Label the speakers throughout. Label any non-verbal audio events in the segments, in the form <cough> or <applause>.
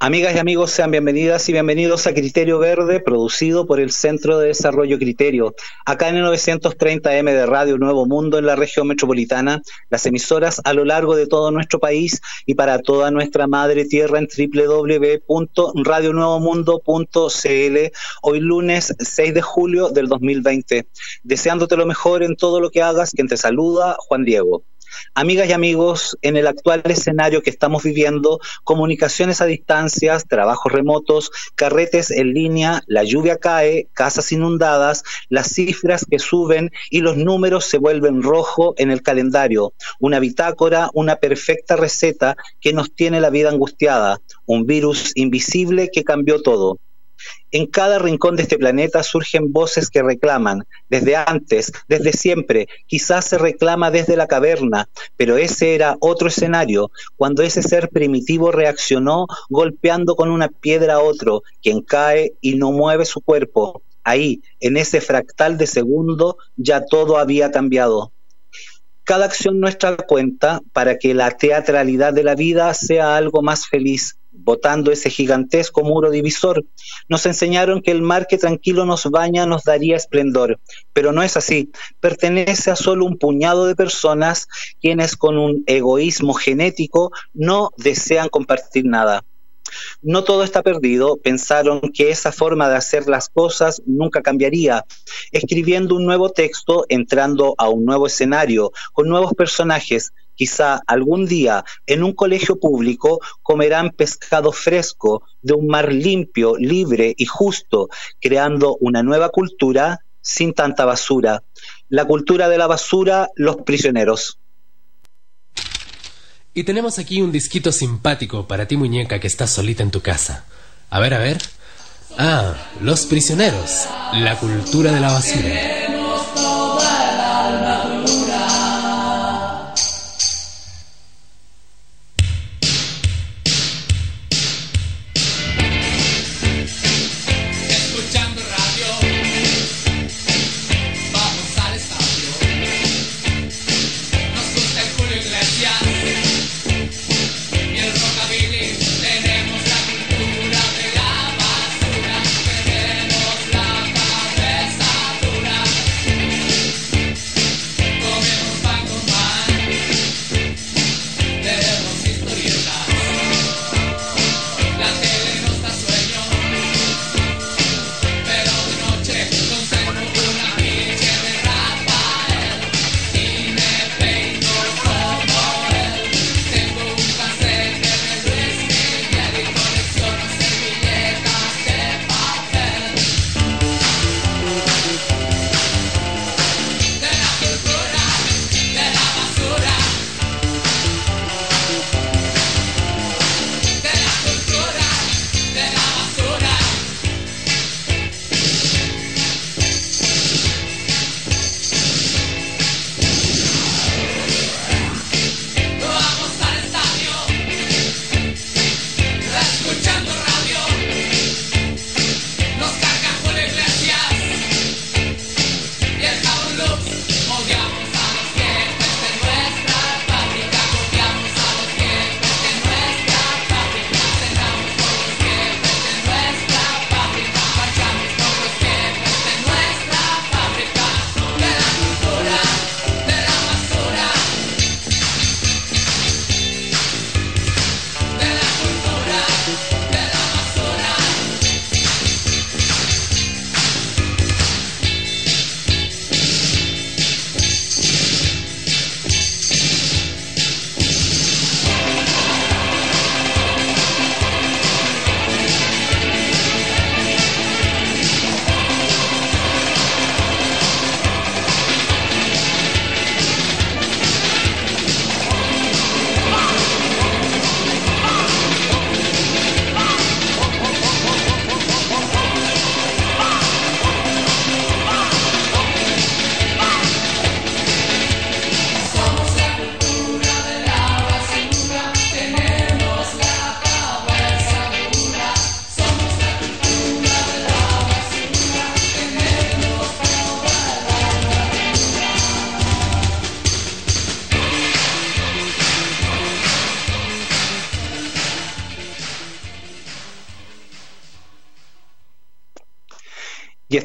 Speaker 1: Amigas y amigos, sean bienvenidas y bienvenidos a Criterio Verde, producido por el Centro de Desarrollo Criterio. Acá en el 930M de Radio Nuevo Mundo, en la región metropolitana, las emisoras a lo largo de todo nuestro país y para toda nuestra madre tierra en www.radionuevomundo.cl, hoy lunes 6 de julio del 2020. Deseándote lo mejor en todo lo que hagas, quien te saluda, Juan Diego. Amigas y amigos, en el actual escenario que estamos viviendo, comunicaciones a distancias, trabajos remotos, carretes en línea, la lluvia cae, casas inundadas, las cifras que suben y los números se vuelven rojo en el calendario. Una bitácora, una perfecta receta que nos tiene la vida angustiada, un virus invisible que cambió todo. En cada rincón de este planeta surgen voces que reclaman, desde antes, desde siempre, quizás se reclama desde la caverna, pero ese era otro escenario, cuando ese ser primitivo reaccionó golpeando con una piedra a otro, quien cae y no mueve su cuerpo. Ahí, en ese fractal de segundo, ya todo había cambiado. Cada acción nuestra cuenta para que la teatralidad de la vida sea algo más feliz, botando ese gigantesco muro divisor. Nos enseñaron que el mar que tranquilo nos baña nos daría esplendor, pero no es así. Pertenece a solo un puñado de personas quienes con un egoísmo genético no desean compartir nada. No todo está perdido, pensaron que esa forma de hacer las cosas nunca cambiaría, escribiendo un nuevo texto, entrando a un nuevo escenario, con nuevos personajes, quizá algún día en un colegio público comerán pescado fresco de un mar limpio, libre y justo, creando una nueva cultura sin tanta basura. La cultura de la basura, los prisioneros.
Speaker 2: Y tenemos aquí un disquito simpático para ti muñeca que estás solita en tu casa. A ver, a ver. Ah, Los Prisioneros, la cultura de la basura.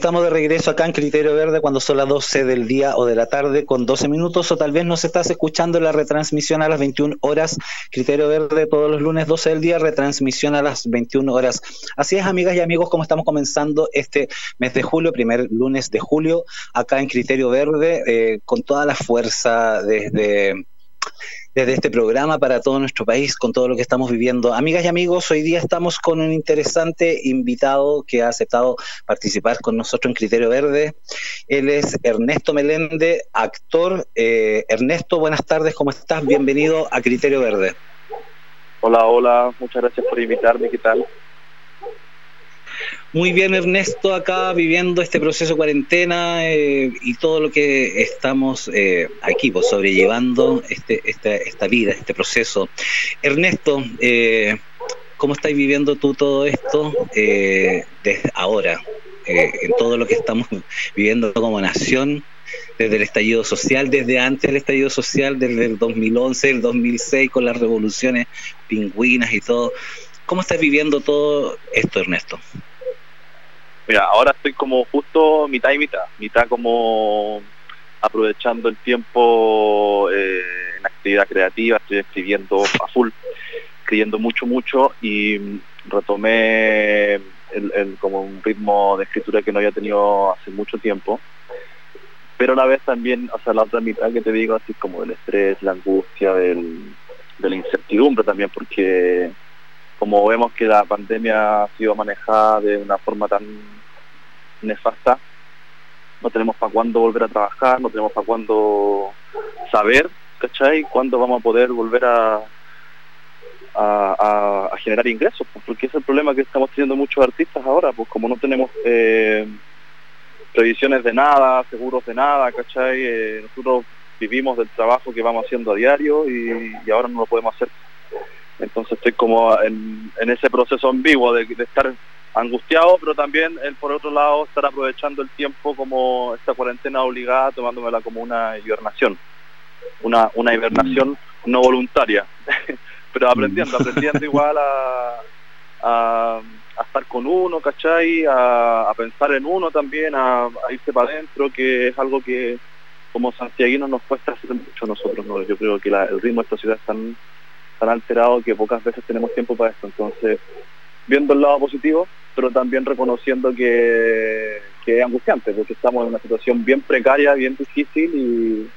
Speaker 1: Estamos de regreso acá en Criterio Verde cuando son las 12 del día o de la tarde con 12 minutos o tal vez nos estás escuchando la retransmisión a las 21 horas. Criterio Verde todos los lunes 12 del día, retransmisión a las 21 horas. Así es, amigas y amigos, como estamos comenzando este mes de julio, primer lunes de julio, acá en Criterio Verde, eh, con toda la fuerza desde desde este programa para todo nuestro país con todo lo que estamos viviendo. Amigas y amigos, hoy día estamos con un interesante invitado que ha aceptado participar con nosotros en Criterio Verde. Él es Ernesto Melende, actor. Eh, Ernesto, buenas tardes, ¿cómo estás? Bienvenido a Criterio Verde.
Speaker 3: Hola, hola, muchas gracias por invitarme, ¿qué tal?
Speaker 1: Muy bien, Ernesto, acá viviendo este proceso de cuarentena eh, y todo lo que estamos eh, aquí, pues, sobrellevando este, esta vida, este proceso. Ernesto, eh, ¿cómo estáis viviendo tú todo esto desde ahora? en todo lo que estamos viviendo como nación, desde el estallido social, desde antes del estallido social, desde el 2011, el 2006, con las revoluciones pingüinas y todo. ¿Cómo estás viviendo todo esto, Ernesto?
Speaker 3: Mira, ahora estoy como justo mitad y mitad, mitad como aprovechando el tiempo eh, en actividad creativa, estoy escribiendo a full, escribiendo mucho, mucho y retomé el, como un ritmo de escritura que no había tenido hace mucho tiempo, pero a la vez también, o sea, la otra mitad que te digo, así como del estrés, la angustia, del, de la incertidumbre también, porque como vemos que la pandemia ha sido manejada de una forma tan nefasta, no tenemos para cuándo volver a trabajar, no tenemos para cuándo saber, ¿cachai? Cuándo vamos a poder volver a, generar ingresos, pues, porque es el problema que estamos teniendo muchos artistas ahora, pues como no tenemos eh, previsiones de nada, seguros de nada, ¿cachai? Eh, nosotros vivimos del trabajo que vamos haciendo a diario y ahora no lo podemos hacer entonces estoy como en, ese proceso ambiguo de, estar angustiado, pero también el, por otro lado estar aprovechando el tiempo como esta cuarentena obligada, tomándomela como una hibernación, una, una hibernación no voluntaria, <laughs> pero aprendiendo, aprendiendo igual a, a, estar con uno, ¿cachai? A, a pensar en uno también, a, irse para adentro, que es algo que como santiaguinos nos cuesta hacer mucho a nosotros, ¿no? Yo creo que el ritmo de esta ciudad es tan tan alterado que pocas veces tenemos tiempo para esto. Entonces, viendo el lado positivo, pero también reconociendo que, es angustiante, porque estamos en una situación bien precaria, bien difícil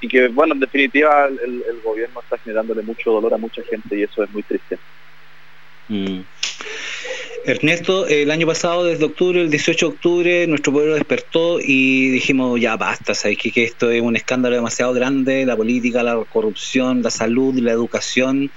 Speaker 3: y, que, bueno, en definitiva el, gobierno está generándole mucho dolor a mucha gente y eso es muy triste.
Speaker 1: Mm. Ernesto, el año pasado, desde octubre, el 18 de octubre, nuestro pueblo despertó y dijimos, ya basta, ¿sabes que, esto es un escándalo demasiado grande, la política, la corrupción, la salud, la educación.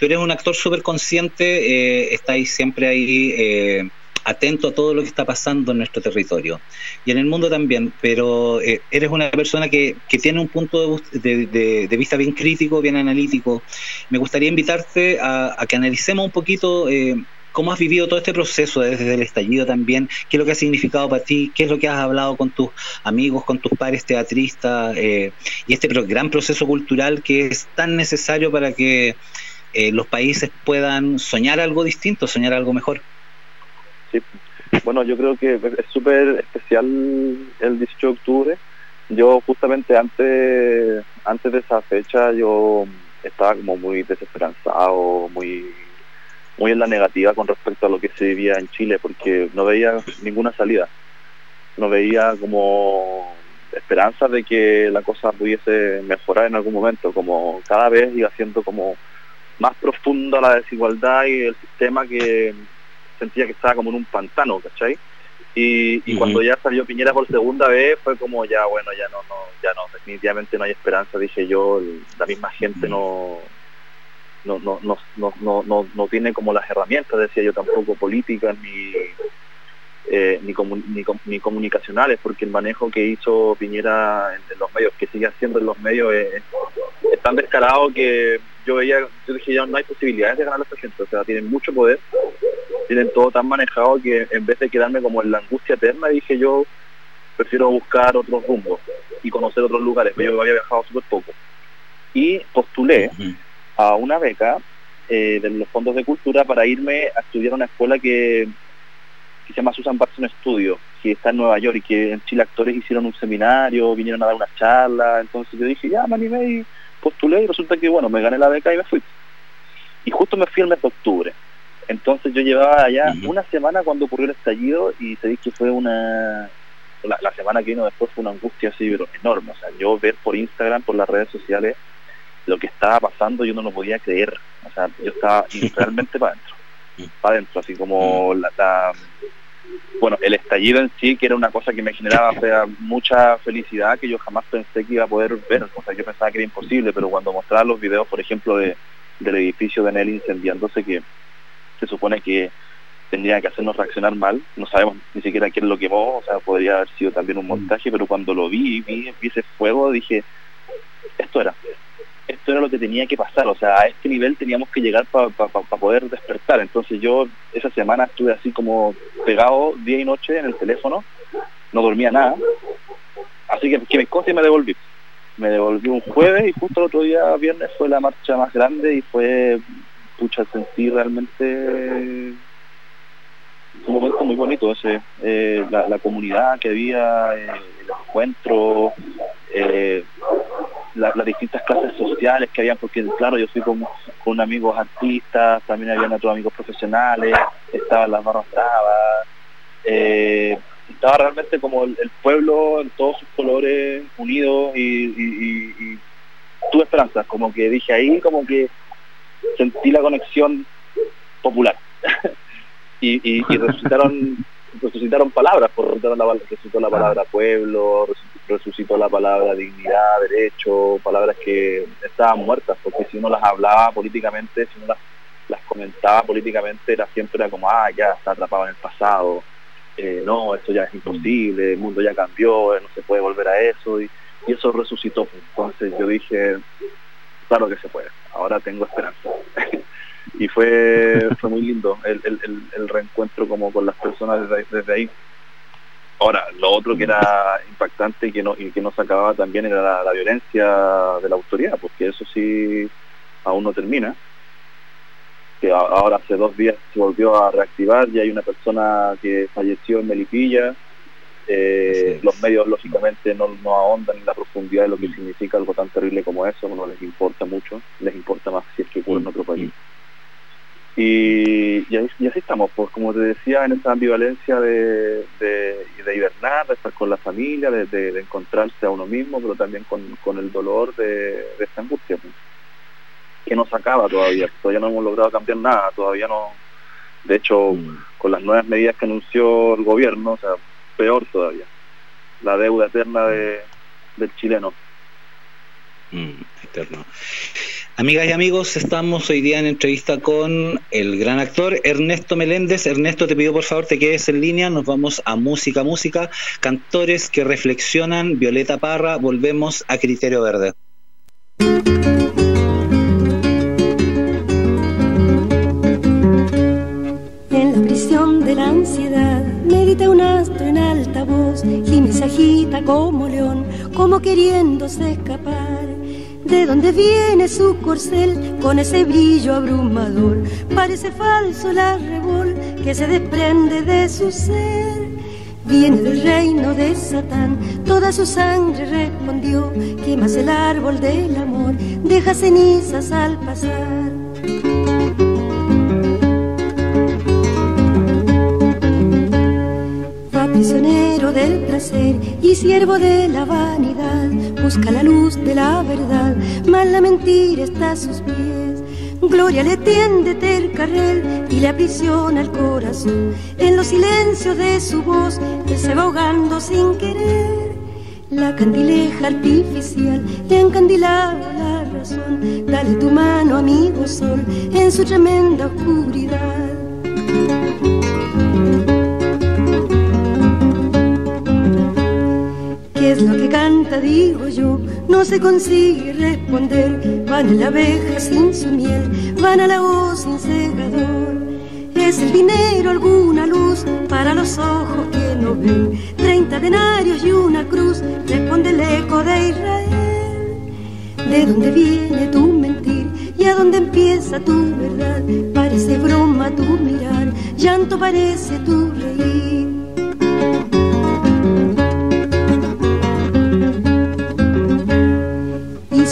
Speaker 1: Tú eres un actor súper consciente, eh, estáis siempre ahí eh, atento a todo lo que está pasando en nuestro territorio y en el mundo también, pero eh, eres una persona que, que tiene un punto de, de, vista bien crítico, bien analítico. Me gustaría invitarte a, a que analicemos un poquito eh, ¿Cómo has vivido todo este proceso desde el estallido también? ¿Qué es lo que ha significado para ti? ¿Qué es lo que has hablado con tus amigos, con tus pares teatristas? Eh, y este gran proceso cultural que es tan necesario para que eh, los países puedan soñar algo distinto, soñar algo mejor.
Speaker 3: Sí, bueno, yo creo que es súper especial el 18 de octubre. Yo justamente antes, antes de esa fecha yo estaba como muy desesperanzado, muy muy en la negativa con respecto a lo que se vivía en Chile, porque no veía ninguna salida. No veía como esperanza de que la cosa pudiese mejorar en algún momento, como cada vez iba siendo como más profunda la desigualdad y el sistema que sentía que estaba como en un pantano, ¿cachai? Y, cuando ya salió Piñera por segunda vez fue como ya bueno ya no no ya no definitivamente no hay esperanza dije yo la misma gente no no, no, no, no, no, no tiene como las herramientas, decía yo tampoco, políticas ni, eh, ni, ni, comunicacionales, porque el manejo que hizo Piñera en, los medios, que sigue haciendo en los medios, es, tan descarado que yo veía, yo dije ya no hay posibilidades de ganar a esta gente, o sea, tienen mucho poder, tienen todo tan manejado que en vez de quedarme como en la angustia eterna, dije yo prefiero buscar otros rumbos y conocer otros lugares, yo había viajado súper poco. Y postulé a una beca eh, de los fondos de cultura para irme a estudiar a una escuela que, se llama Susan Barson Studio, que está en Nueva York y que en Chile actores hicieron un seminario, vinieron a dar una charla, entonces yo dije, ya me animé y postulé y resulta que bueno, me gané la beca y me fui. Y justo me fui el mes de octubre. Entonces yo llevaba allá una semana cuando ocurrió el estallido y se dice que fue una... La, semana que vino después fue una angustia así pero enorme. O sea, yo ver por Instagram, por las redes sociales, lo que estaba pasando yo no lo podía creer. O sea, yo estaba <laughs> realmente para adentro. Para adentro, así como la, bueno, el estallido en sí, que era una cosa que me generaba mucha felicidad, que yo jamás pensé que iba a poder ver, o sea, yo pensaba que era imposible, pero cuando mostraba los videos, por ejemplo, de, del edificio de Nelly incendiándose, que se supone que tendría que hacernos reaccionar mal, no sabemos ni siquiera quién lo quemó, o sea, podría haber sido también un montaje, pero cuando lo vi, vi, vi ese fuego, dije, esto era, esto era lo que tenía que pasar, o sea, a este nivel teníamos que llegar para poder despertar. Entonces yo esa semana estuve así como pegado día y noche en el teléfono, no dormía nada, así que, me cosí y me devolví. Me devolví un jueves y justo el otro día, viernes, fue la marcha más grande y fue, pucha, sentí realmente un momento muy bonito ese, eh, la, comunidad que había, eh, el encuentro, eh, las distintas clases sociales que habían, porque claro, yo fui con, con amigos artistas, también habían otros amigos profesionales, estaban las barras eh, estaba realmente como el, pueblo en todos sus colores unidos y, tuve esperanza, como que dije ahí, como que sentí la conexión popular. <laughs> y, y, y <laughs> resucitaron resucitaron palabras, por resucitó la, resucitó la palabra pueblo, resucitó la palabra dignidad, derecho, palabras que estaban muertas, porque si uno las hablaba políticamente, si uno las, las comentaba políticamente, era siempre era como, ah, ya está atrapado en el pasado, eh, no, esto ya es imposible, el mundo ya cambió, no se puede volver a eso, y, y eso resucitó. Entonces yo dije, claro que se puede, ahora tengo esperanza. <laughs> y fue fue muy lindo el, el, reencuentro como con las personas desde, ahí ahora lo otro que era impactante y que no y que no se acababa también era la, violencia de la autoridad porque eso sí aún no termina. Que ahora hace dos días se volvió a reactivar y hay una persona que falleció en Melipilla. Eh, los medios lógicamente no, no ahondan en la profundidad de lo que significa algo tan terrible como eso, no les importa mucho, les importa más si es que ocurre en otro país. Y, y, así estamos, pues como te decía, en esa ambivalencia de, de, de hibernar, de estar con la familia, de, encontrarse a uno mismo, pero también con, el dolor de, esta angustia, pues, que no se acaba todavía, todavía no hemos logrado cambiar nada, todavía no, de hecho, mm. con las nuevas medidas que anunció el gobierno, o sea, peor todavía, la deuda eterna de, del chileno.
Speaker 1: Mm, eterno. Amigas y amigos, estamos hoy día en entrevista con el gran actor Ernesto Meléndez. Ernesto, te pido por favor te quedes en línea, nos vamos a música, música, cantores que reflexionan, Violeta Parra, volvemos a Criterio Verde.
Speaker 4: En la prisión de la ansiedad, medita un astro en alta voz, y me agita como león, como queriéndose escapar de dónde viene su corcel con ese brillo abrumador. Parece falso el arrebol que se desprende de su ser. Viene del reino de Satán, toda su sangre respondió. Quemas el árbol del amor, deja cenizas al pasar. Prisionero del placer y siervo de la vanidad, busca la luz de la verdad, mal la mentira está a sus pies. Gloria le tiende el carril y le aprisiona el corazón. En los silencios de su voz, que se va ahogando sin querer. La candileja artificial le encandilado la razón. Dale tu mano, amigo sol, en su tremenda oscuridad. Es lo que canta, digo yo, no se consigue responder. Van a la abeja sin su miel, van a la voz sin segador. Es el dinero alguna luz para los ojos que no ven. Treinta denarios y una cruz, responde el eco de Israel. ¿De dónde viene tu mentir y a dónde empieza tu verdad? Parece broma tu mirar, llanto parece tu reír.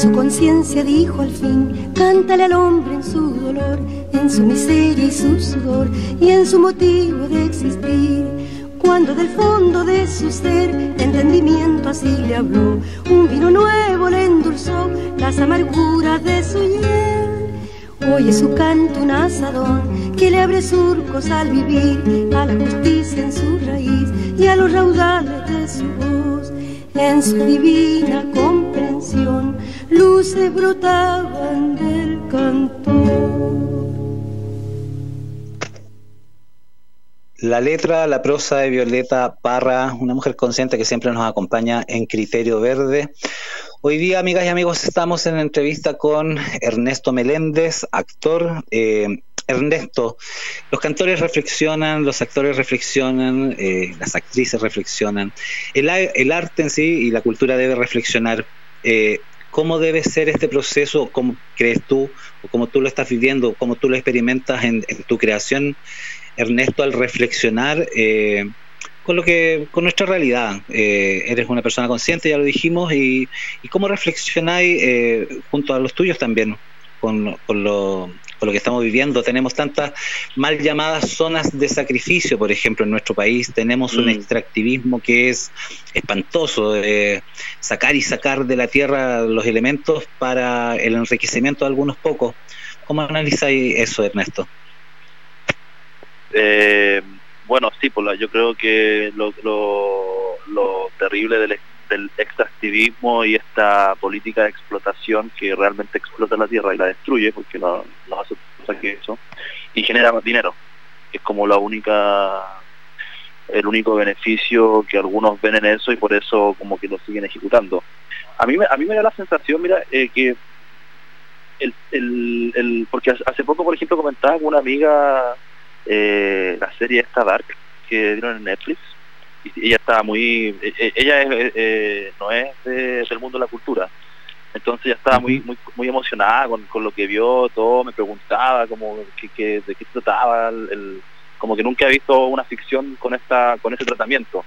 Speaker 4: Su conciencia dijo al fin, cántale al hombre en su dolor, en su miseria y su sudor, y en su motivo de existir. Cuando del fondo de su ser, entendimiento así le habló, un vino nuevo le endulzó las amarguras de su hiel. Oye su canto un asadón que le abre surcos al vivir, a la justicia en su raíz y a los raudales de su voz, en su divina comprensión luces brotaban del canto.
Speaker 1: La letra, la prosa de Violeta Parra, una mujer consciente que siempre nos acompaña en Criterio Verde. Hoy día, amigas y amigos, estamos en entrevista con Ernesto Meléndez, actor. Eh, Ernesto, los cantores reflexionan, los actores reflexionan, eh, las actrices reflexionan. El, el, arte en sí y la cultura debe reflexionar. Eh, ¿Cómo debe ser este proceso? ¿Cómo crees tú? ¿O cómo tú lo estás viviendo? ¿Cómo tú lo experimentas en, en tu creación? Ernesto, al reflexionar eh, con lo que con nuestra realidad. Eh, eres una persona consciente, ya lo dijimos, y, y cómo reflexionáis eh, junto a los tuyos también con, con, lo, lo, que estamos viviendo. Tenemos tantas mal llamadas zonas de sacrificio, por ejemplo, en nuestro país. Tenemos un mm. extractivismo que es espantoso, de sacar y sacar de la tierra los elementos para el enriquecimiento de algunos pocos. ¿Cómo analizáis eso, Ernesto?
Speaker 3: Eh, bueno, sí, pues yo creo que lo, lo, terrible del, del, extractivismo y esta política de explotación que realmente explota la tierra y la destruye, porque no, no hace cosa eso, y genera dinero, es como la única el único beneficio que algunos ven en eso y por eso como que lo siguen ejecutando. A mí, a mí me da la sensación, mira, eh, que el, el, el, porque hace poco, por ejemplo, comentaba con una amiga eh, la serie esta Dark que dieron en Netflix y ella estaba muy e, e, ella es, eh, no es del mundo de la cultura entonces ya estaba muy muy muy emocionada con, con lo que vio todo me preguntaba como que, de qué trataba el, como que nunca ha visto una ficción con esta con ese tratamiento.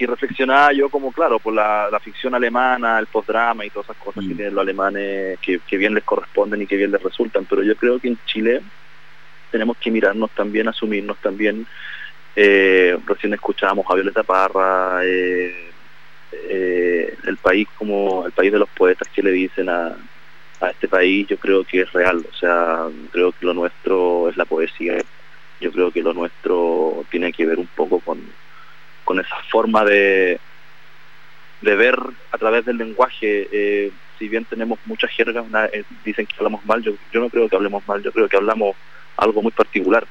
Speaker 3: Y reflexionaba yo como claro por la, la ficción alemana el postdrama y todas esas cosas que tienen los alemanes que, que bien les corresponden y que bien les resultan. Pero yo creo que en Chile tenemos que mirarnos también, asumirnos también. Eh, recién escuchábamos a Violeta Parra, eh, eh, el país como el país de los poetas que le dicen a, a este país, yo creo que es real, o sea, creo que lo nuestro es la poesía, yo creo que lo nuestro tiene que ver un poco con, con esa forma de, de ver a través del lenguaje, si bien tenemos muchas jergas, dicen que hablamos mal, yo, yo no creo que hablemos mal, yo creo que hablamos algo muy particular.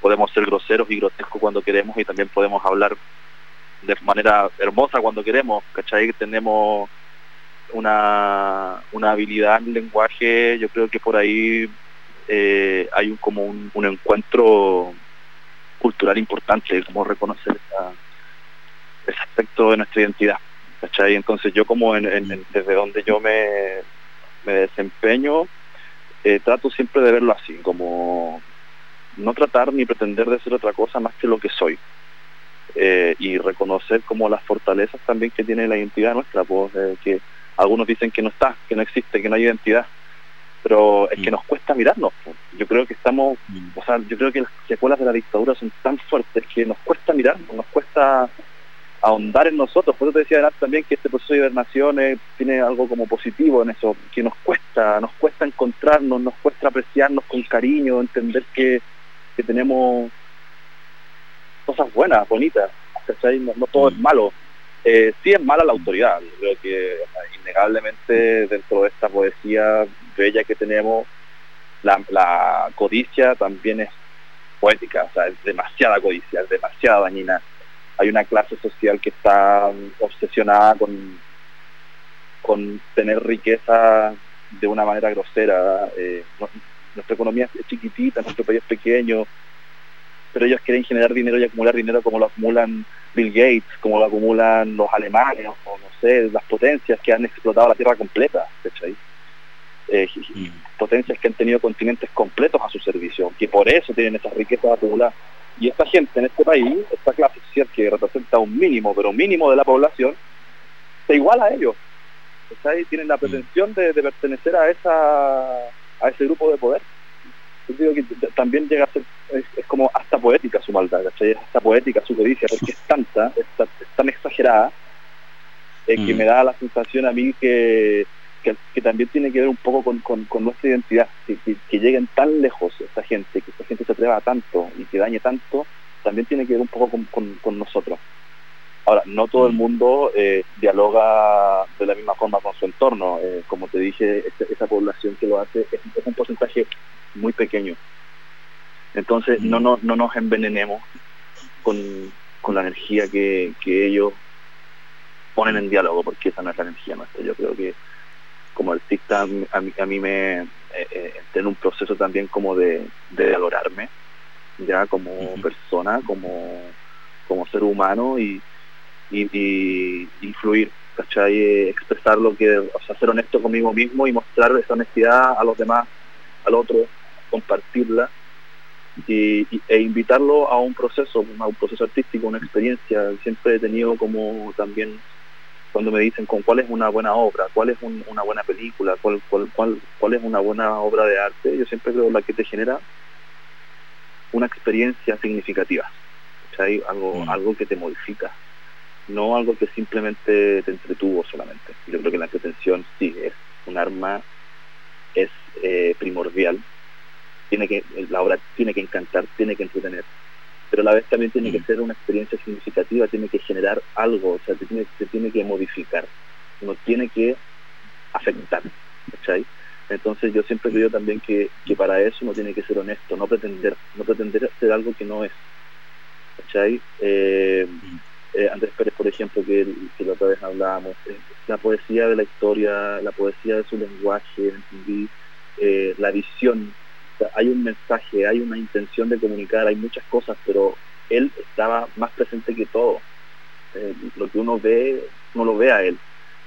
Speaker 3: Podemos ser groseros y grotescos cuando queremos y también podemos hablar de manera hermosa cuando queremos, ¿cachai? Tenemos una, una habilidad en lenguaje, yo creo que por ahí eh, hay un, como un, encuentro cultural importante, como reconocer ese aspecto de nuestra identidad. ¿cachai? Entonces yo como desde donde yo me, me desempeño, eh, trato siempre de verlo así, como no tratar ni pretender de ser otra cosa más que lo que soy. Eh, y reconocer como las fortalezas también que tiene la identidad nuestra, pues eh, que algunos dicen que no está, que no existe, que no hay identidad, pero es que mm. nos cuesta mirarnos. Pues. Yo creo que estamos, mm. o sea, yo creo que las secuelas de la dictadura son tan fuertes que nos cuesta mirarnos, nos cuesta ahondar en nosotros. Por eso te decía también que este proceso de hibernación tiene algo como positivo en eso, que nos cuesta, nos cuesta encontrarnos, nos cuesta apreciarnos con cariño, entender que, que tenemos cosas buenas, bonitas, No, todo es malo. Eh, sí es mala la autoridad, creo que innegablemente dentro de esta poesía bella que tenemos, la, la codicia también es poética, o sea, es demasiada codicia, es demasiada dañina hay una clase social que está obsesionada con, con tener riqueza de una manera grosera. Eh, nuestra economía es chiquitita, nuestro país es pequeño, pero ellos quieren generar dinero y acumular dinero como lo acumulan Bill Gates, como lo acumulan los alemanes, o no sé, las potencias que han explotado la Tierra completa, eh, mm. potencias que han tenido continentes completos a su servicio, que por eso tienen esas riquezas acumuladas. Y esta gente en este país, esta clase social que representa un mínimo, pero mínimo de la población, se iguala a ellos. ¿cachai? Tienen la pretensión de, pertenecer a esa a ese grupo de poder. Yo digo que también llega a ser, es, como hasta poética su maldad, ¿cachai? Es hasta poética su codicia, porque es tanta, es, tan exagerada, eh, que mm. me da la sensación a mí que, que, también tiene que ver un poco con, nuestra identidad, que, que, lleguen tan lejos esta gente, que esta gente se atreva tanto y que dañe tanto, también tiene que ver un poco con, nosotros. Ahora, no todo el mm. mundo eh, dialoga de la misma forma con su entorno. Eh, como te dije, esa población que lo hace es, un porcentaje muy pequeño. Entonces, no, no, no nos envenenemos con, la energía que, ellos ponen en diálogo, porque esa no es la energía nuestra. Yo creo que como artista a mí, a mí me eh, eh un proceso también como de, de valorarme ya como persona, como, como ser humano y, y, y, fluir, ¿cachai? Expresar lo que, o sea, ser honesto conmigo mismo y mostrar esa honestidad a los demás, al otro, compartirla y, e invitarlo a un proceso, a un proceso artístico, una experiencia. Siempre he tenido como también cuando me dicen con cuál es una buena obra, cuál es una buena película, cuál, cuál, cuál, cuál es una buena obra de arte, yo siempre creo la que te genera una experiencia significativa, hay Algo, mm. algo que te modifica, no algo que simplemente te entretuvo solamente. Yo creo que la entretención sí es un arma, es eh, primordial, tiene que, la obra tiene que encantar, tiene que entretener, pero a la vez también tiene que mm. ser una experiencia significativa, tiene que generar algo, o sea, te tiene, tiene que modificar, no tiene que afectar, ¿cachai? Entonces yo siempre creo también que, para eso uno tiene que ser honesto, no pretender, no pretender ser algo que no es. ¿Cachai? Eh, eh, Andrés Pérez, por ejemplo, que, la otra vez hablábamos, eh, la poesía de la historia, la poesía de su lenguaje, la visión, hay un mensaje, hay una intención de comunicar, hay muchas cosas, pero él estaba más presente que todo. lo que uno ve, no lo ve a él,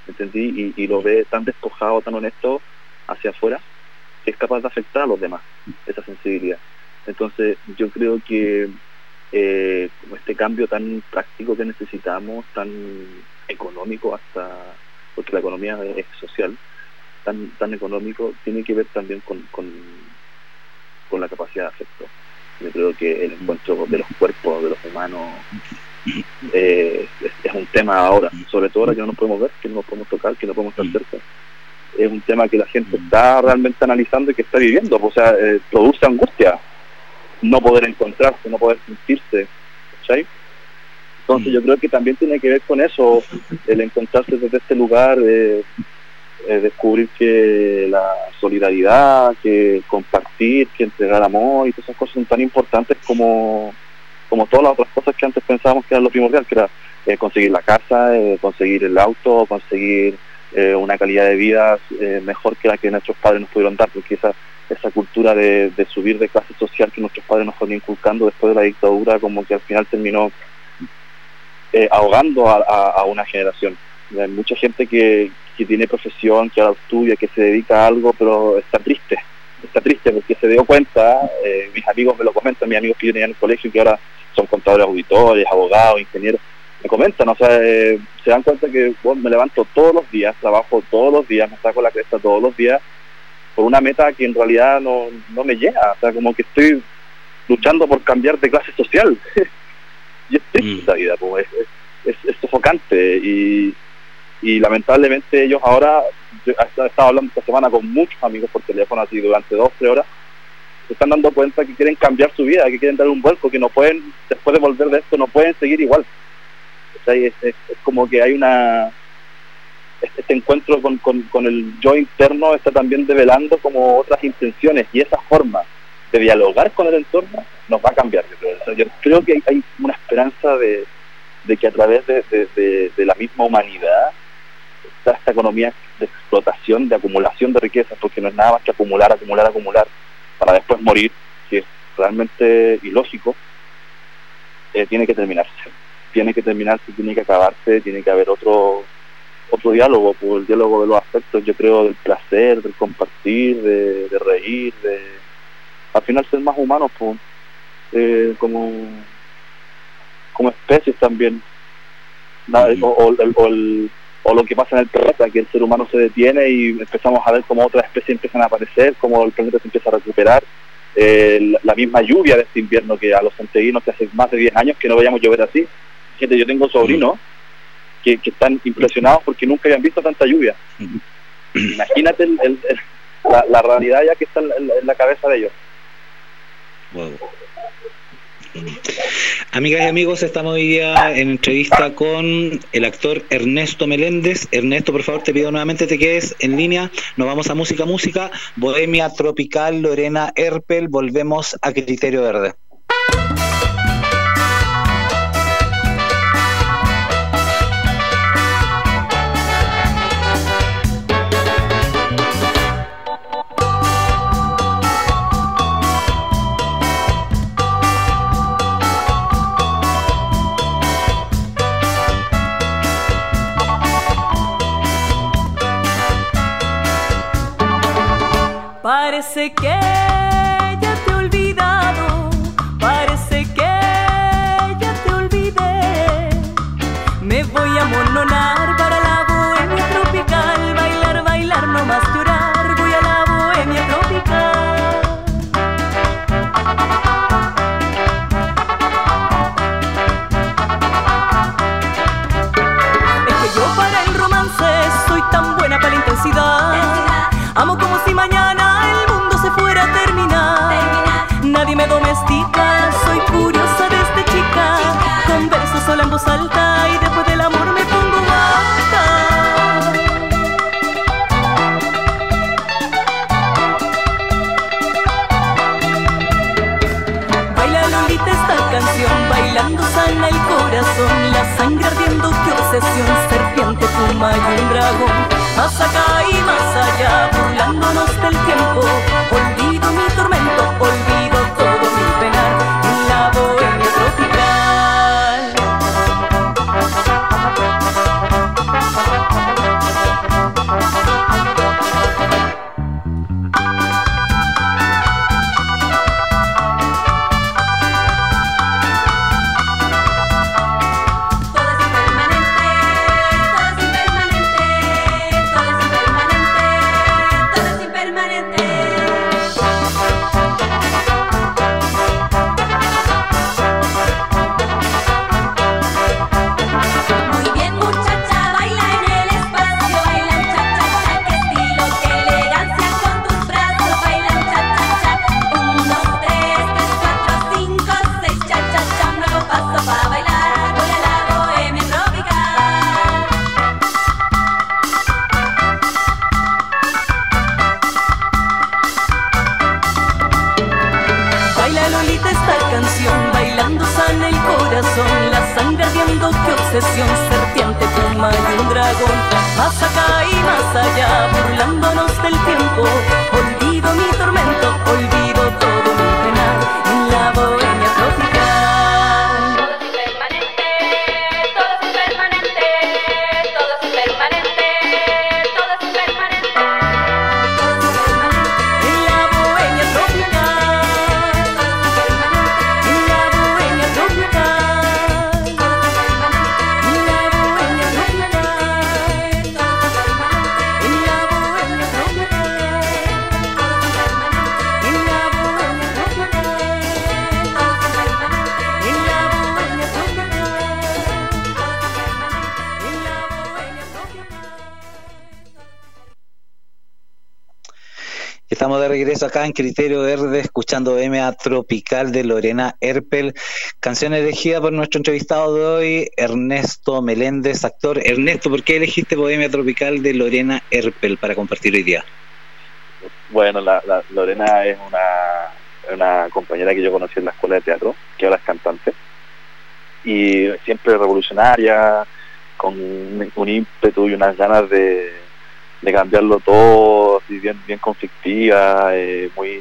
Speaker 3: ¿entendí? Y, lo ve tan despojado, tan honesto, hacia afuera que es capaz de afectar a los demás, esa sensibilidad. Entonces yo creo que eh, este cambio tan práctico que necesitamos, tan económico hasta, porque la economía es social, tan, tan económico, tiene que ver también con, la capacidad de afecto. Yo creo que el encuentro de los cuerpos, de los humanos, eh, es, un tema ahora, sobre todo ahora que no nos podemos ver, que no nos podemos tocar, que no podemos estar cerca es un tema que la gente está realmente analizando y que está viviendo, o sea, eh, produce angustia no poder encontrarse, no poder sentirse. Entonces yo creo que también tiene que ver con eso, el encontrarse desde este lugar, eh, descubrir que la solidaridad, que compartir, que entregar amor y todas esas cosas son tan importantes como, como todas las otras cosas que antes pensábamos que era lo primordial, que era eh, conseguir la casa, conseguir el auto, conseguir eh, una calidad de vida eh, mejor que la que nuestros padres nos pudieron dar, porque esa, esa cultura de, subir de clase social que nuestros padres nos fueron inculcando después de la dictadura, como que al final terminó eh, ahogando a, una generación. Hay mucha gente que, que tiene profesión, que ahora estudia, que se dedica a algo, pero está triste, está triste porque se dio cuenta, mis amigos me lo comentan, mis amigos que yo tenía en el colegio, que ahora son contadores auditores, abogados, ingenieros, me comentan, o sea, eh, se dan cuenta que bueno, me levanto todos los días, trabajo todos los días, me saco la cresta todos los días por una meta que en realidad no, no me llega, o sea, como que estoy luchando por cambiar de clase social. <laughs> y es triste mm. vida, pues, es, es, sofocante y, y lamentablemente ellos ahora, yo he estado hablando esta semana con muchos amigos por teléfono así durante dos, tres horas, se están dando cuenta que quieren cambiar su vida, que quieren dar un vuelco, que no pueden, después de volver de esto, no pueden seguir igual. Es, como que hay una este encuentro con, con, el yo interno está también develando como otras intenciones y esa forma de dialogar con el entorno nos va a cambiar. Yo creo, que hay, una esperanza de, que a través de, la misma humanidad, esta, esta economía de explotación, de acumulación de riquezas, porque no es nada más que acumular, acumular, acumular, para después morir, que es realmente ilógico, eh, tiene que terminarse tiene que terminarse, tiene que acabarse, tiene que haber otro otro diálogo, pues, el diálogo de los aspectos, yo creo, del placer, del compartir, de, reír, de al final ser más humanos, pues, eh, como como especies también. o, o lo que pasa en el planeta, que el ser humano se detiene y empezamos a ver cómo otras especies empiezan a aparecer, cómo el planeta se empieza a recuperar. La misma lluvia de este invierno que a los santeguinos que hace más de 10 años que no veíamos llover así. Gente, yo tengo sobrinos que, que están impresionados porque nunca habían visto tanta lluvia. Imagínate la, la, realidad ya que está en, en la cabeza de ellos.
Speaker 1: Wow. Amigas y amigos, estamos hoy día en entrevista con el actor Ernesto Meléndez. Ernesto, por favor, te pido nuevamente que te quedes en línea. Nos vamos a música, música, Bohemia Tropical, Lorena Erpel, volvemos a Criterio Verde.
Speaker 5: Parece que ya te he olvidado, parece que ya te olvidé. Me voy a mononar.
Speaker 1: Regreso acá en Criterio Verde, escuchando MA Tropical de Lorena Herpel, canción elegida por nuestro entrevistado de hoy, Ernesto Meléndez, actor. Ernesto, ¿por qué elegiste Bohemia Tropical de Lorena Herpel para compartir hoy día?
Speaker 3: Bueno, la, Lorena es una, una compañera que yo conocí en la escuela de teatro, que ahora es cantante, y siempre revolucionaria, con un ímpetu y unas ganas de, de cambiarlo todo, así bien, bien conflictiva, eh, muy,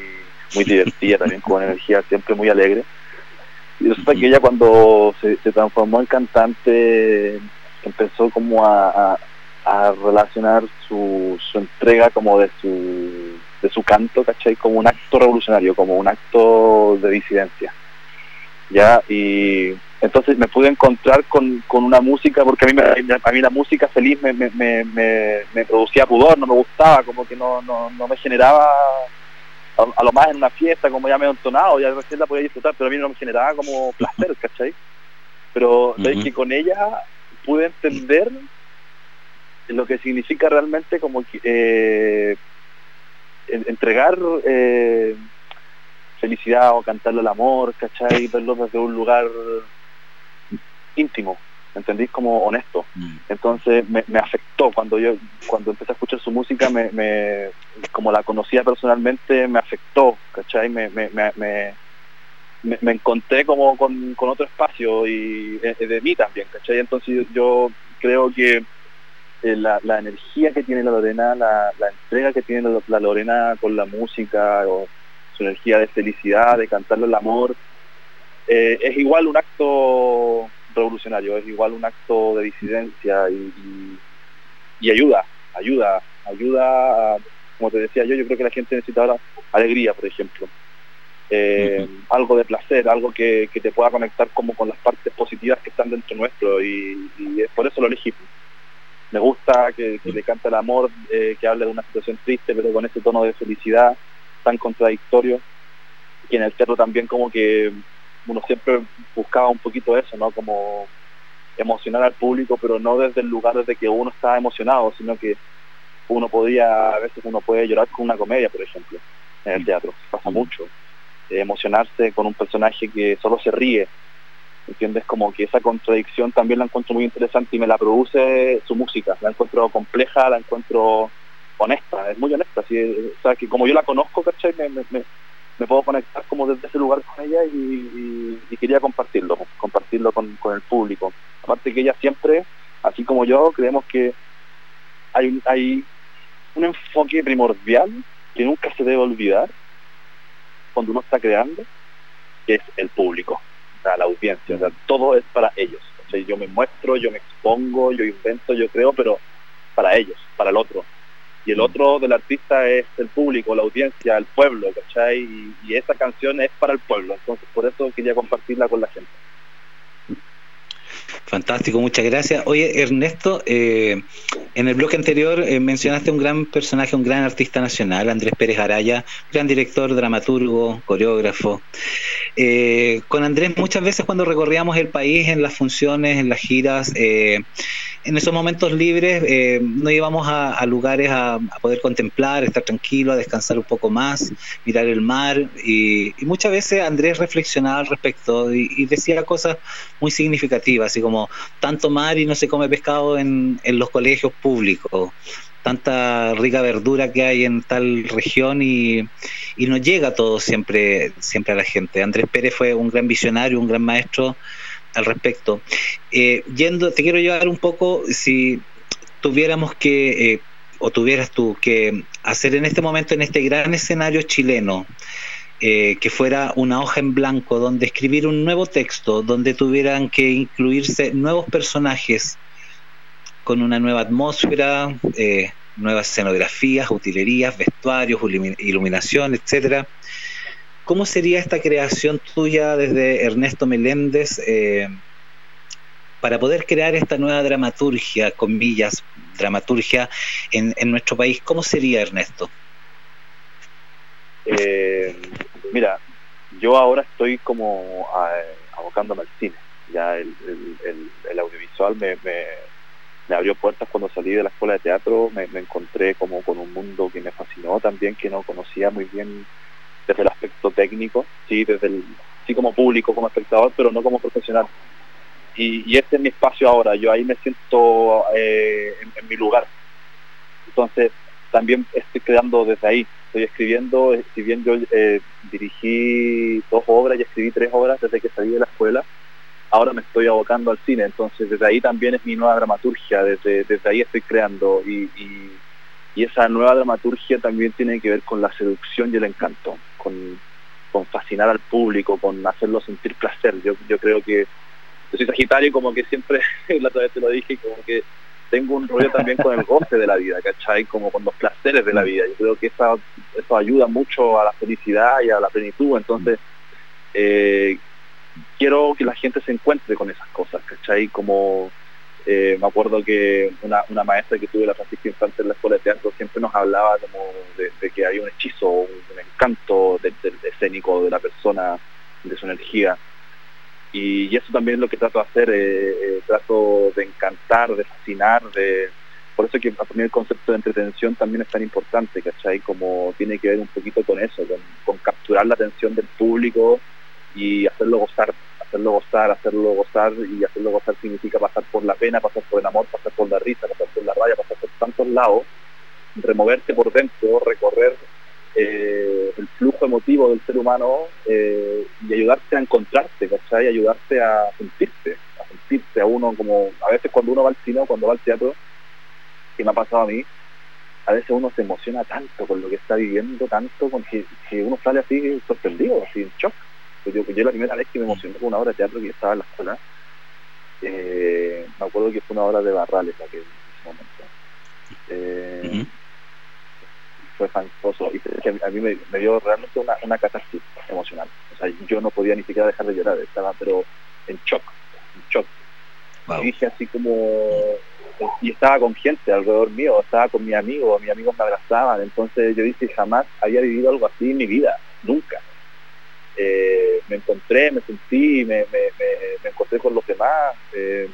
Speaker 3: muy divertida, <laughs> también con energía siempre muy alegre. Y resulta que ella cuando se, se transformó en cantante empezó como a, a- a relacionar su, su entrega como de su, de su canto, ¿cachai? Como un acto revolucionario, como un acto de disidencia. Ya, y, entonces me pude encontrar con, con una música, porque a mí, a mí la música feliz me, me, me, me- producía pudor, no me gustaba, como que no, no, no me generaba, a, a lo más en una fiesta, como ya me he entonado, ya recién la podía disfrutar, pero a mí no me generaba como <laughs> placer, ¿cachai? Pero
Speaker 1: Ujú.
Speaker 3: que con ella pude entender lo que significa realmente como eh, en- entregar eh, felicidad o cantarle al amor, ¿cachai? Verlo desde un lugar íntimo, ¿entendís? Como honesto.
Speaker 1: Mm.
Speaker 3: Entonces me, me afectó cuando yo cuando empecé a escuchar su música, me, me- como la conocía personalmente, me afectó, ¿cachai? Me, me, me, me, encontré como con, con otro espacio y eh, de mí también, ¿cachai? Entonces yo, yo creo que eh, la, la energía que tiene la Lorena, la, la entrega que tiene la, la Lorena con la música, o su energía de felicidad, de cantarle el amor, eh, es igual un acto revolucionario, es igual un acto de disidencia y, y- y ayuda, ayuda, ayuda, a- como te decía yo, yo creo que la gente necesita ahora alegría, por ejemplo. Eh, algo de placer, algo que, que te pueda conectar como con las partes positivas que están dentro nuestro y, y es por eso lo elegí. Me gusta que, que le cante el amor, eh, que hable de una situación triste, pero con ese tono de felicidad tan contradictorio. Y en el teatro también como que uno siempre buscaba un poquito eso, ¿no? Como emocionar al público, pero no desde el lugar desde que uno está emocionado, sino que uno podía, a veces uno puede llorar con una comedia, por ejemplo, en el teatro, pasa mucho. Eh, emocionarse con un personaje que solo se ríe, ¿entiendes? Como que esa contradicción también la encuentro muy interesante y me la produce su música, la encuentro compleja, la encuentro honesta, es muy honesta, así, o sea, que como yo la conozco, ¿cachai? Me- me puedo conectar desde ese lugar con ella y, quería compartirlo, compartirlo con, el público. Aparte que ella siempre, así como yo, creemos que hay, hay un enfoque primordial que nunca se debe olvidar cuando uno está creando, que es el público, sea, la audiencia, todo es para ellos. O sea, yo me muestro, yo me expongo, yo invento, yo creo, pero para ellos, para el otro. Y el otro del artista es el público, la audiencia, el pueblo, ¿cachai? Y, y esa canción es para el pueblo, entonces por eso quería compartirla con la gente.
Speaker 1: Fantástico, muchas gracias. Oye, Ernesto, eh, en el bloque anterior eh, mencionaste un gran personaje, un gran artista nacional, Andrés Pérez Araya, gran director, dramaturgo, coreógrafo. Eh, con Andrés muchas veces cuando recorríamos el país en las funciones, en las giras, en esos momentos libres nos íbamos a, lugares a, poder contemplar, estar tranquilo, a descansar un poco más, mirar el mar y, y muchas veces Andrés reflexionaba al respecto y, y decía cosas muy significativas, así como tanto mar y no se come pescado en, en los colegios públicos, tanta rica verdura que hay en tal región y, y no llega todo siempre, siempre a la gente. Andrés Pérez fue un gran visionario, un gran maestro al respecto. Eh, yendo, te quiero llevar un poco, si tuviéramos que, eh, o tuvieras tú que hacer en este momento, en este gran escenario chileno, eh, que fuera una hoja en blanco donde escribir un nuevo texto, donde tuvieran que incluirse nuevos personajes con una nueva atmósfera, eh, nuevas escenografías, utilerías, vestuarios, ilumi- iluminación, etcétera. ¿Cómo sería esta creación tuya desde Ernesto Meléndez eh, para poder crear esta nueva dramaturgia, comillas, dramaturgia en, en nuestro país? ¿Cómo sería, Ernesto?
Speaker 3: Mira, yo ahora estoy como eh, abocándome al cine. Ya el, audiovisual me, abrió puertas cuando salí de la escuela de teatro. Me, encontré como con un mundo que me fascinó también, que no conocía muy bien desde el aspecto técnico, sí, desde el, como público, como espectador, pero no como profesional. Y, este es mi espacio ahora. Yo ahí me siento eh, en- en mi lugar. Entonces, también estoy creando desde ahí. Estoy escribiendo, si bien yo eh, dirigí dos obras y escribí tres obras desde que salí de la escuela, ahora me estoy abocando al cine, entonces desde ahí también es mi nueva dramaturgia, desde, desde ahí estoy creando y, y- esa nueva dramaturgia también tiene que ver con la seducción y el encanto, con, con fascinar al público, con hacerlo sentir placer. Yo, yo creo que yo soy Sagitario como que siempre, <laughs> la otra vez te lo dije, como que tengo un rollo también con el goce de la vida, ¿cachai? Como con los placeres de la vida. Yo creo que eso ayuda mucho a la felicidad y a la plenitud. Entonces, eh, quiero que la gente se encuentre con esas cosas, ¿cachai? Como eh, me acuerdo que una, una maestra que tuve la Francisca Infante en la escuela de teatro siempre nos hablaba como de, que hay un hechizo, un, encanto del escénico de la persona, de su energía. Y, eso también es lo que trato de hacer, eh, eh, trato de encantar, de fascinar, de... Por eso que para mí el concepto de entretención también es tan importante, ¿cachai? Como tiene que ver un poquito con eso, con, con capturar la atención del público y hacerlo gozar, hacerlo gozar, hacerlo gozar y hacerlo gozar significa pasar por la pena, pasar por el amor, pasar por la risa, pasar por la raya, pasar por tantos lados, removerte por dentro, recorrer eh, el flujo emotivo del ser humano eh, y ayudarte a encontrarte, ¿cachai? ayudarte a sentirte, a sentirte a uno como, a veces cuando uno va al cine o cuando va al teatro, que me ha pasado a mí, a veces uno se emociona tanto con lo que está viviendo, tanto con que, que uno sale así sorprendido, así en shock. Pues yo, yo la primera vez que me emocioné con una obra de teatro que estaba en la escuela, eh, me acuerdo que fue una obra de Barrales ese momento. Fue fantástico y a mí me, me dio realmente una, una catarsis emocional. O sea, yo no podía ni siquiera dejar de llorar, estaba pero en shock, en shock.
Speaker 1: Wow.
Speaker 3: Y dije así como y estaba con gente alrededor mío, estaba con mis amigos, mis amigos me abrazaban, entonces yo dije jamás había vivido algo así en mi vida, nunca. Eh, me encontré, me sentí, me, me, me- me encontré con los demás, eh,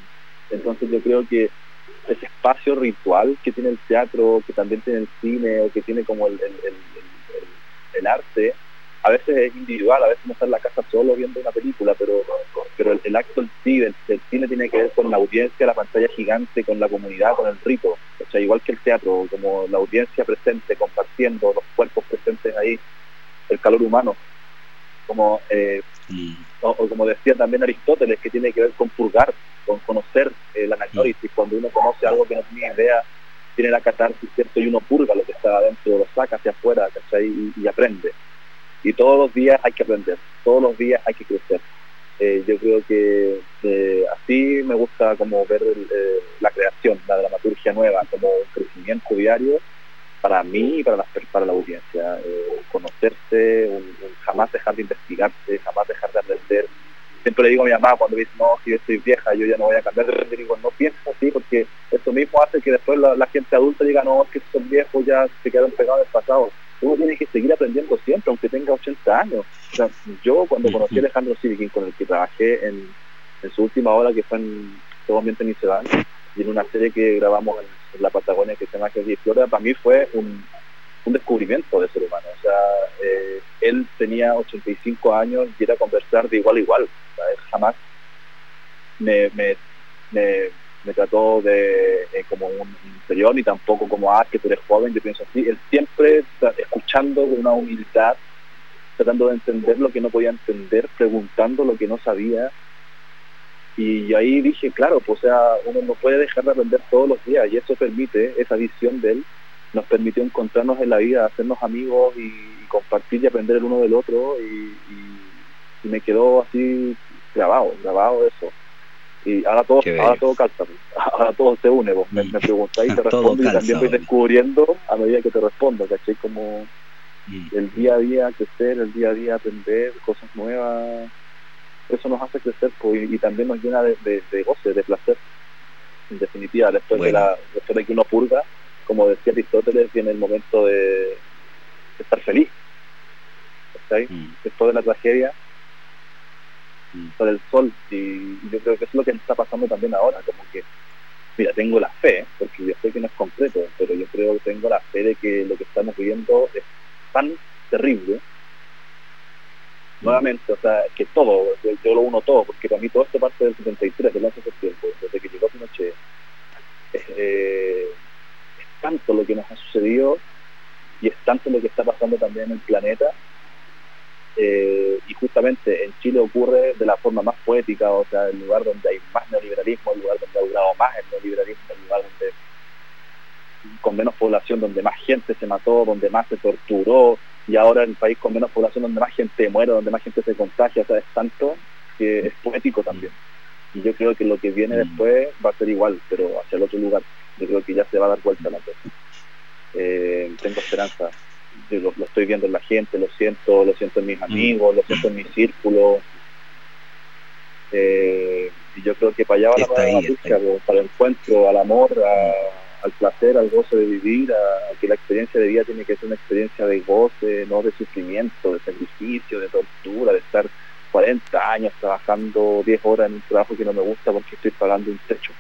Speaker 3: entonces yo creo que ese espacio ritual que tiene el teatro, que también tiene el cine, o que tiene como el, el- arte, a veces es individual, a veces uno está en la casa solo viendo una película, pero, pero el, acto en sí del cine tiene que ver con la audiencia, la pantalla gigante, con la comunidad, con el rito. O sea, igual que el teatro, como la audiencia presente, compartiendo, los cuerpos presentes ahí, el calor humano. Como, eh, o, o como decía también Aristóteles, que tiene que ver con purgar, con conocer eh, la análisis. Cuando uno conoce algo que no tenía idea, tiene la catarsis, ¿cierto? Y uno purga lo que está adentro, lo saca hacia afuera, ¿cachai? Y, y aprende. Y todos los días hay que aprender, todos los días hay que crecer. Eh, yo creo que eh, así me gusta como ver el, eh, la creación, la dramaturgia nueva, como un crecimiento diario para mí y para la, para la audiencia. Eh, conocerse, un- un jamás dejar de investigarse, jamás dejar de aprender. Siempre le digo a mi mamá cuando me dice, no, si yo estoy vieja, yo ya no voy a cambiar, le digo, no pienses así, porque eso mismo hace que después la, la gente adulta diga, no, es que son viejos, ya se quedaron pegados en el pasado. Uno tiene que seguir aprendiendo siempre, aunque tenga 80 años. O sea, yo cuando conocí a Alejandro Sirikin, con el que trabajé en, en su última obra, que fue en Todo Ambiente van, y en una serie que grabamos en, la Patagonia que se llama Jesús y Flora, para mí fue un, un descubrimiento de ser humano. O sea, eh, él tenía 85 años y era conversar de igual a igual. Jamás me, me, trató de eh, como un inferior ni tampoco como, ah, que tú eres joven, yo pienso así. Él siempre escuchando con una humildad, tratando de entender lo que no podía entender, preguntando lo que no sabía. Y ahí dije, claro, pues, o sea, uno no puede dejar de aprender todos los días y eso permite, esa visión de él, nos permitió encontrarnos en la vida, hacernos amigos y, y compartir y aprender el uno del otro y, y- y me quedó así grabado, grabado eso. Y ahora todo,
Speaker 1: Qué bello.
Speaker 3: ahora todo calza, pues. ahora todo se une, pues. me, me preguntáis y <laughs> te respondo y también voy descubriendo a medida que te respondo, ¿cachai? Como
Speaker 1: Mm.
Speaker 3: el día a día crecer, el día a día aprender cosas nuevas, eso nos hace crecer pues, y, y también nos llena de, de, de goce, de placer. En definitiva, después,
Speaker 1: Bueno.
Speaker 3: de la, después de que uno purga, como decía Aristóteles, viene el momento de, de estar feliz. ¿cachai?
Speaker 1: Mm.
Speaker 3: Después de la tragedia,
Speaker 1: Mm.
Speaker 3: el sol. Y yo creo que eso es lo que está pasando también ahora, como que, mira, tengo la fe, porque yo sé que no es concreto, pero yo creo que tengo la fe de que lo que estamos viviendo es tan terrible. Nuevamente, o sea, que todo, yo, lo uno todo, porque para mí todo esto parte del 73, del 11 de septiembre, desde que llegó Pinochet. Eh, es tanto lo que nos ha sucedido y es tanto lo que está pasando también en el planeta eh, y justamente en Chile ocurre de la forma más poética, o sea, el lugar donde hay más neoliberalismo, el lugar donde ha durado más el neoliberalismo, el lugar donde con menos población, donde más gente se mató, donde más se torturó, y ahora el país con menos población, donde más gente muere, donde más gente se contagia, o sea, es tanto que es poético también. Y yo creo que lo que viene
Speaker 1: Mm.
Speaker 3: después va a ser igual, pero hacia el otro lugar. Yo creo que ya se va a dar vuelta la cosa. Eh, tengo esperanza yo lo, lo estoy viendo en la gente, lo siento, lo siento en mis amigos, lo siento en mi círculo. Eh, y yo creo que para allá va la
Speaker 1: ahí,
Speaker 3: búsqueda, pues, para el encuentro, al amor, a- al placer, al goce de vivir, a, que la experiencia de vida tiene que ser una experiencia de goce, no de sufrimiento, de sacrificio, de tortura, de estar 40 años trabajando 10 horas en un trabajo que no me gusta porque estoy pagando un techo.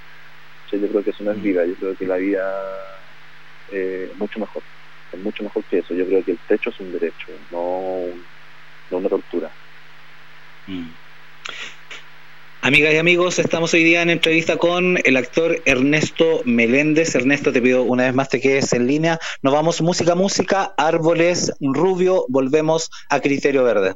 Speaker 3: Sea, yo creo que eso no es
Speaker 1: Mm.
Speaker 3: vida, yo creo que la vida eh, es mucho mejor, es mucho mejor que eso. Yo creo que el techo es un derecho, no, no una tortura.
Speaker 1: Mm. Amigas y amigos, estamos hoy día en entrevista con el actor Ernesto Meléndez. Ernesto, te pido una vez más te quedes en línea. Nos vamos música, música, árboles, rubio, volvemos a Criterio Verde.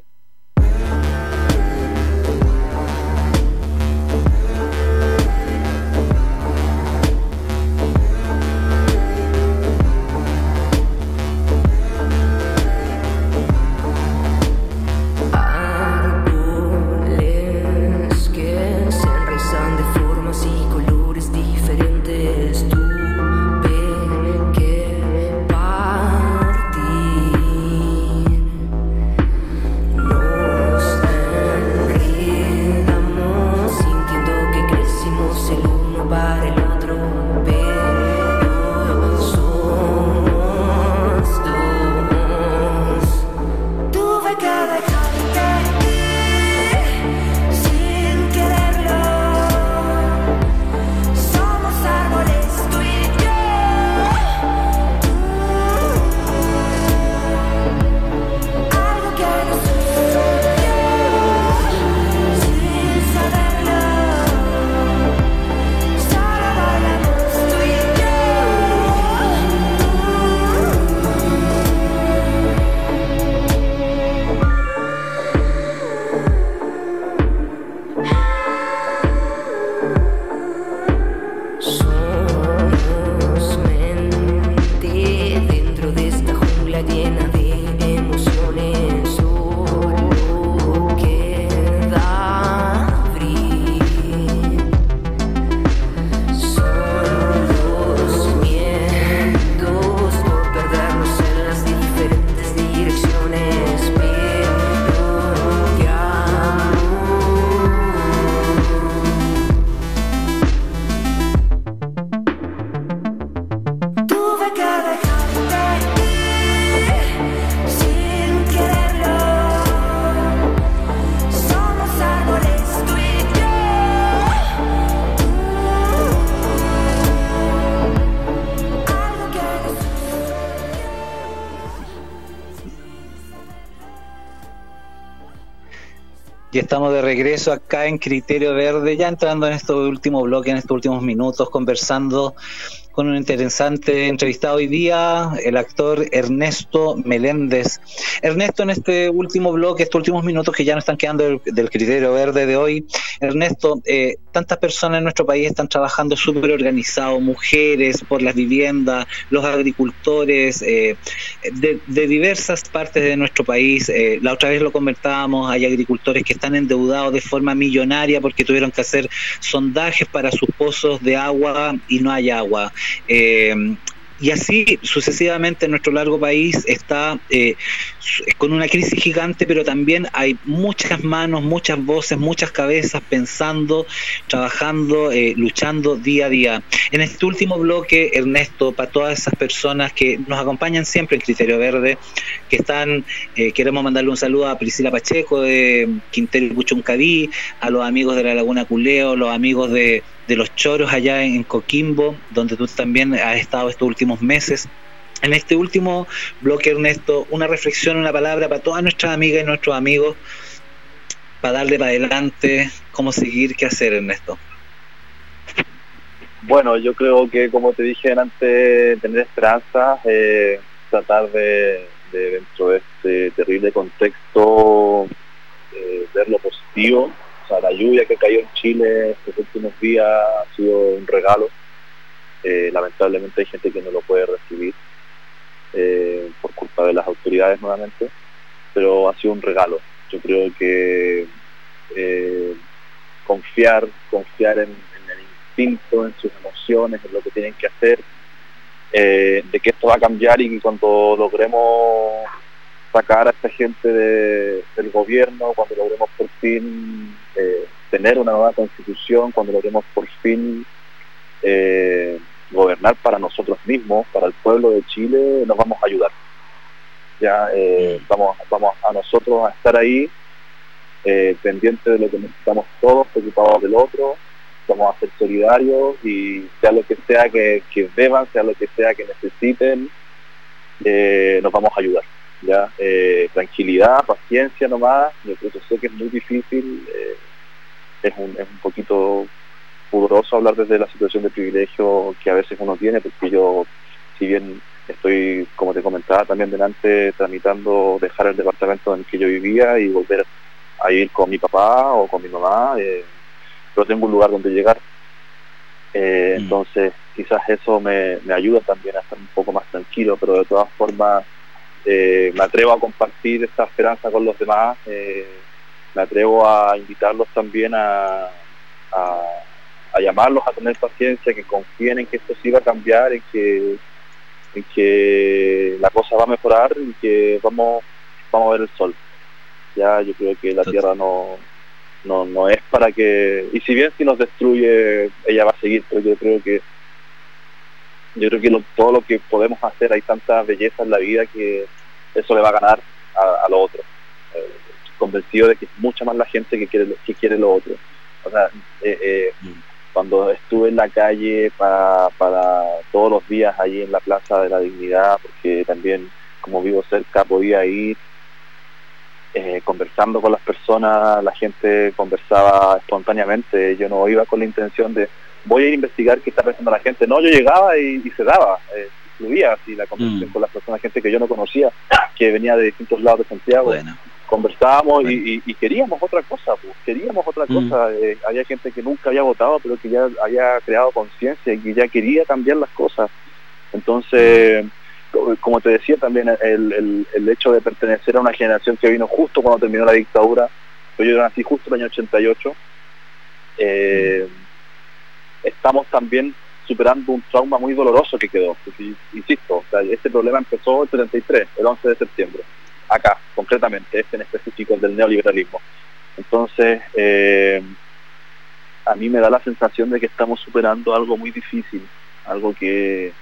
Speaker 1: Estamos de regreso acá en Criterio Verde, ya entrando en este último bloque, en estos últimos minutos, conversando con un interesante entrevistado hoy día, el actor Ernesto Meléndez. Ernesto, en este último bloque, estos últimos minutos que ya nos están quedando del, del Criterio Verde de hoy, Ernesto, eh, tantas personas en nuestro país están trabajando súper organizados, mujeres por las viviendas, los agricultores, eh, de, diversas partes de nuestro país. Eh, la otra vez lo comentábamos, hay agricultores que están endeudados de forma millonaria porque tuvieron que hacer sondajes para sus pozos de agua y no hay agua. Y así sucesivamente en nuestro largo país está eh, con una crisis gigante, pero también hay muchas manos, muchas voces, muchas cabezas pensando, trabajando, eh, luchando día a día. En este último bloque, Ernesto, para todas esas personas que nos acompañan siempre en Criterio Verde, que están, eh, queremos mandarle un saludo a Priscila Pacheco de Quintero y Puchuncaví, a los amigos de la Laguna Culeo, los amigos de, de los Choros allá en Coquimbo, donde tú también has estado estos últimos meses. En este último bloque, Ernesto, una reflexión, una palabra para todas nuestras amigas y nuestros amigos, para darle para adelante, cómo seguir, qué hacer, Ernesto.
Speaker 3: Bueno, yo creo que como te dije antes, tener esperanza, eh, tratar de, de dentro de este terrible contexto eh, ver lo positivo. La lluvia que cayó en Chile estos últimos días ha sido un regalo. Eh, lamentablemente hay gente que no lo puede recibir eh, por culpa de las autoridades nuevamente, pero ha sido un regalo. Yo creo que eh, confiar, confiar en, el instinto, en sus emociones, en lo que tienen que hacer, de que esto va a cambiar y que cuando logremos sacar a esta gente de- del gobierno, cuando logremos por fin eh, tener una nueva constitución, cuando logremos por fin eh, gobernar para nosotros mismos, para el pueblo de Chile, nos vamos a ayudar. Ya eh, vamos, vamos a nosotros a estar ahí, pendientes de lo que necesitamos todos, preocupados del otro, vamos a ser solidarios y sea lo que sea que, que beban, sea lo que sea que necesiten, nos vamos a ayudar. Ya Eh, Tranquilidad, paciencia nomás, yo creo que sé que es muy difícil, eh, es, un, es un poquito pudoroso hablar desde la situación de privilegio que a veces uno tiene, porque yo, si bien estoy, como te comentaba también delante, tramitando dejar el departamento en el que yo vivía y volver a ir con mi papá o con mi mamá, eh, pero tengo un lugar donde llegar. Eh,
Speaker 1: Mm.
Speaker 3: Entonces, quizás eso me, me ayuda también a estar un poco más tranquilo, pero de todas formas eh, me atrevo a compartir esta esperanza con los demás, eh, me atrevo a invitarlos también a, a, a llamarlos a tener paciencia, que confíen en que esto sí va a cambiar, en que, en que la cosa va a mejorar y que vamos, vamos a ver el sol. Ya yo creo que la tierra no, no, no es para que, y si bien si nos destruye, ella va a seguir, pero yo creo que yo creo que lo- todo lo que podemos hacer, hay tanta belleza en la vida que eso le va a ganar a, a lo otro. Eh, convencido de que es mucha más la gente que quiere, lo- que quiere lo otro. O sea, eh, eh,
Speaker 1: Mm.
Speaker 3: cuando estuve en la calle para, para todos los días allí en la Plaza de la Dignidad, porque también como vivo cerca podía ir eh, conversando con las personas, la gente conversaba espontáneamente, yo no iba con la intención de voy a ir a investigar qué está pensando la gente, no, yo llegaba y, y se daba, eh, fluía así la conversación
Speaker 1: Mm.
Speaker 3: con las personas, gente que yo no conocía, que venía de distintos lados de Santiago,
Speaker 1: Bueno,
Speaker 3: conversábamos
Speaker 1: Bueno.
Speaker 3: y, queríamos otra cosa, pues, queríamos otra
Speaker 1: Mm.
Speaker 3: cosa. Eh, había gente que nunca había votado, pero que ya había creado conciencia y que ya quería cambiar las cosas. Entonces, co- como te decía también, el, el- el hecho de pertenecer a una generación que vino justo cuando terminó la dictadura, pues yo nací justo el año 88, eh, estamos también superando un trauma muy doloroso que quedó. Insisto, este problema empezó el 33, el 11 de septiembre acá, concretamente, este en específico, el del neoliberalismo. Entonces, eh, a mí me da la sensación de que estamos superando algo muy difícil, algo que,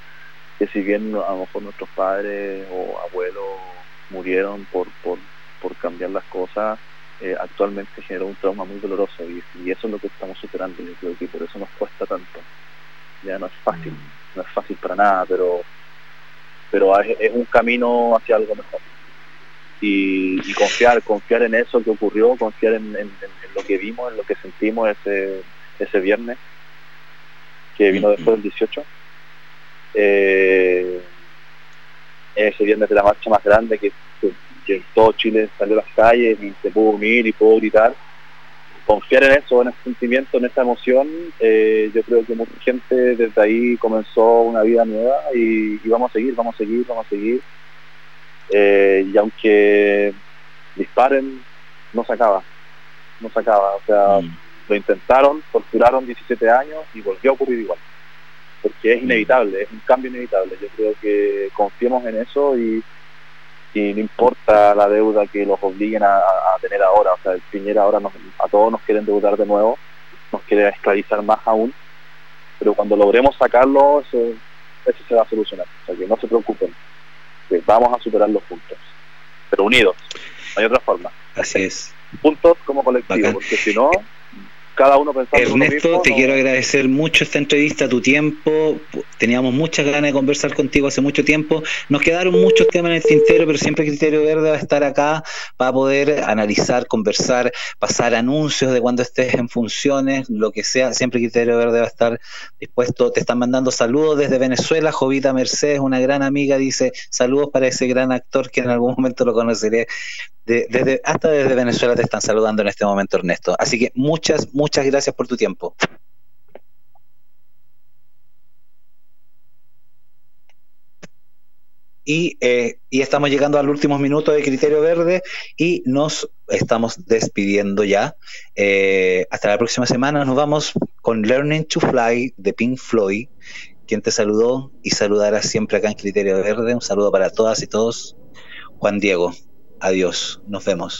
Speaker 3: que si bien a lo mejor nuestros padres o abuelos murieron por, por cambiar las cosas, eh, actualmente generó un trauma muy doloroso y, y eso es lo que estamos superando. Yo creo que por eso nos cuesta tanto. Ya no es fácil, no es fácil para nada, pero pero es, es un camino hacia algo mejor y, y confiar, confiar en eso que ocurrió, confiar en, en- en lo que vimos, en lo que sentimos ese, ese viernes, que vino después del 18. Eh, ese viernes de la marcha más grande que, que, que todo Chile salió a las calles y se pudo unir y pudo gritar. Confiar en eso, en ese sentimiento, en esa emoción, eh, yo creo que mucha gente desde ahí comenzó una vida nueva y, y vamos a seguir, vamos a seguir, vamos a seguir. Eh, y aunque disparen, no se acaba, no se acaba. O sea,
Speaker 1: mm,
Speaker 3: lo intentaron, torturaron 17 años y volvió a ocurrir igual. Porque es inevitable, es un cambio inevitable. Yo creo que confiemos en eso y, y no importa la deuda que los obliguen a, tener ahora. O sea, el Piñera ahora nos- a todos nos quieren deudar de nuevo, nos quiere esclavizar más aún. Pero cuando logremos sacarlo, eso, eso se va a solucionar. O sea, que no se preocupen, que vamos a superarlo juntos. Pero unidos, no hay otra forma.
Speaker 1: así es.
Speaker 3: Juntos como colectivo,
Speaker 1: Bacán.
Speaker 3: porque si no, cada uno pensando
Speaker 1: Ernesto,
Speaker 3: mismo,
Speaker 1: te
Speaker 3: no-
Speaker 1: quiero agradecer mucho esta entrevista, tu tiempo. Teníamos muchas ganas de conversar contigo hace mucho tiempo. Nos quedaron muchos temas en el tintero, pero siempre Criterio Verde va a estar acá para poder analizar, conversar, pasar anuncios de cuando estés en funciones, lo que sea. Siempre Criterio Verde va a estar dispuesto. Te están mandando saludos desde Venezuela. Jovita Mercedes, una gran amiga, dice saludos para ese gran actor que en algún momento lo conoceré. De- desde, hasta desde Venezuela te están saludando en este momento, Ernesto. Así que muchas, muchas gracias por tu tiempo. Y, eh, estamos llegando al último minuto de Criterio Verde y nos estamos despidiendo ya. Eh, hasta la próxima semana nos vamos con Learning to Fly de Pink Floyd, quien te saludó y saludará siempre acá en Criterio Verde. Un saludo para todas y todos. Juan Diego, adiós, nos vemos.